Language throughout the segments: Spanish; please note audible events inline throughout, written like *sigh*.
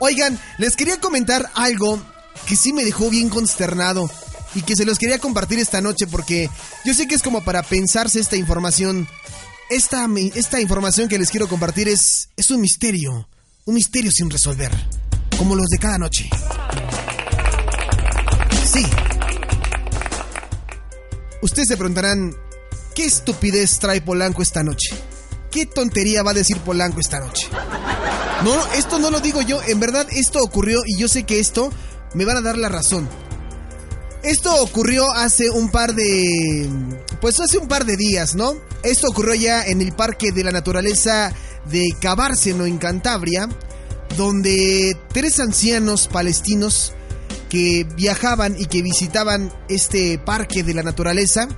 Oigan, les quería comentar algo que sí me dejó bien consternado y que se los quería compartir esta noche porque yo sé que es como para pensarse esta información. Esta, esta información que les quiero compartir es, es un misterio, un misterio sin resolver, como los de cada noche. Sí. Ustedes se preguntarán, ¿qué estupidez trae Polanco esta noche? ¿Qué tontería va a decir Polanco esta noche? No, esto no lo digo yo, en verdad esto ocurrió y yo sé que esto me van a dar la razón. Esto ocurrió hace un par de... Pues hace un par de días, ¿no? Esto ocurrió ya en el Parque de la Naturaleza de Cabárceno, en Cantabria, donde tres ancianos palestinos que viajaban y que visitaban este Parque de la Naturaleza,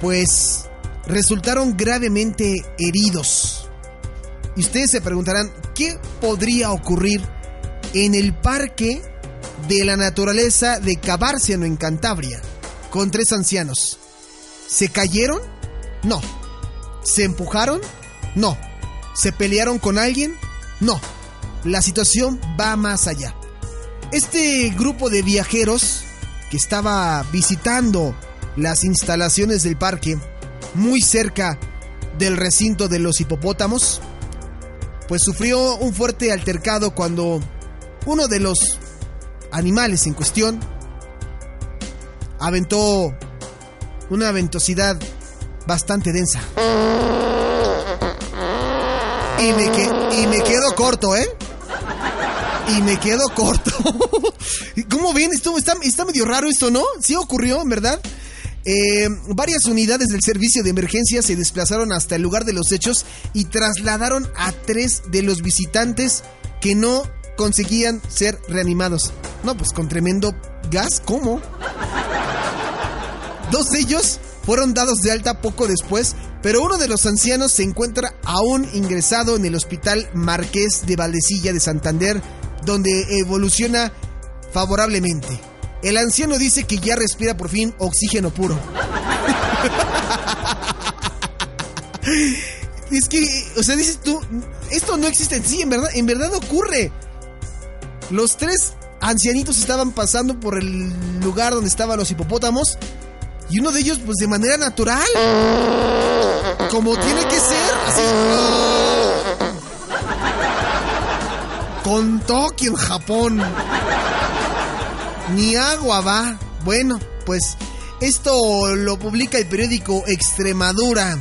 pues resultaron gravemente heridos. Y ustedes se preguntarán, ¿qué podría ocurrir en el parque de la naturaleza de Cabárciano en Cantabria con tres ancianos? ¿Se cayeron? No. ¿Se empujaron? No. ¿Se pelearon con alguien? No. La situación va más allá. Este grupo de viajeros que estaba visitando las instalaciones del parque, muy cerca del recinto de los hipopótamos, pues sufrió un fuerte altercado cuando uno de los animales en cuestión aventó una ventosidad bastante densa. Y me, y me quedo corto, ¿eh? Y me quedo corto. *laughs* ¿Cómo ven? Esto está, está medio raro esto, ¿no? Sí ocurrió, verdad. Eh, varias unidades del servicio de emergencia se desplazaron hasta el lugar de los hechos y trasladaron a tres de los visitantes que no conseguían ser reanimados. No, pues con tremendo gas, ¿cómo? Dos de ellos fueron dados de alta poco después, pero uno de los ancianos se encuentra aún ingresado en el Hospital Marqués de Valdecilla de Santander, donde evoluciona favorablemente. El anciano dice que ya respira por fin oxígeno puro. es que, o sea, dices tú, esto no existe. Sí, en verdad, en verdad ocurre. Los tres ancianitos estaban pasando por el lugar donde estaban los hipopótamos y uno de ellos, pues de manera natural, como tiene que ser, así. Con Tokio en Japón. Ni agua va. Bueno, pues esto lo publica el periódico Extremadura.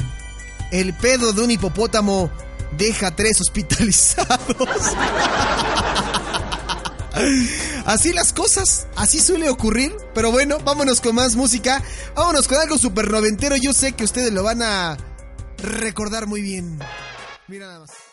El pedo de un hipopótamo deja tres *laughs* hospitalizados. Así las cosas, así suele ocurrir. Pero bueno, vámonos con más música. Vámonos con algo super noventero. Yo sé que ustedes lo van a recordar muy bien. Mira nada más.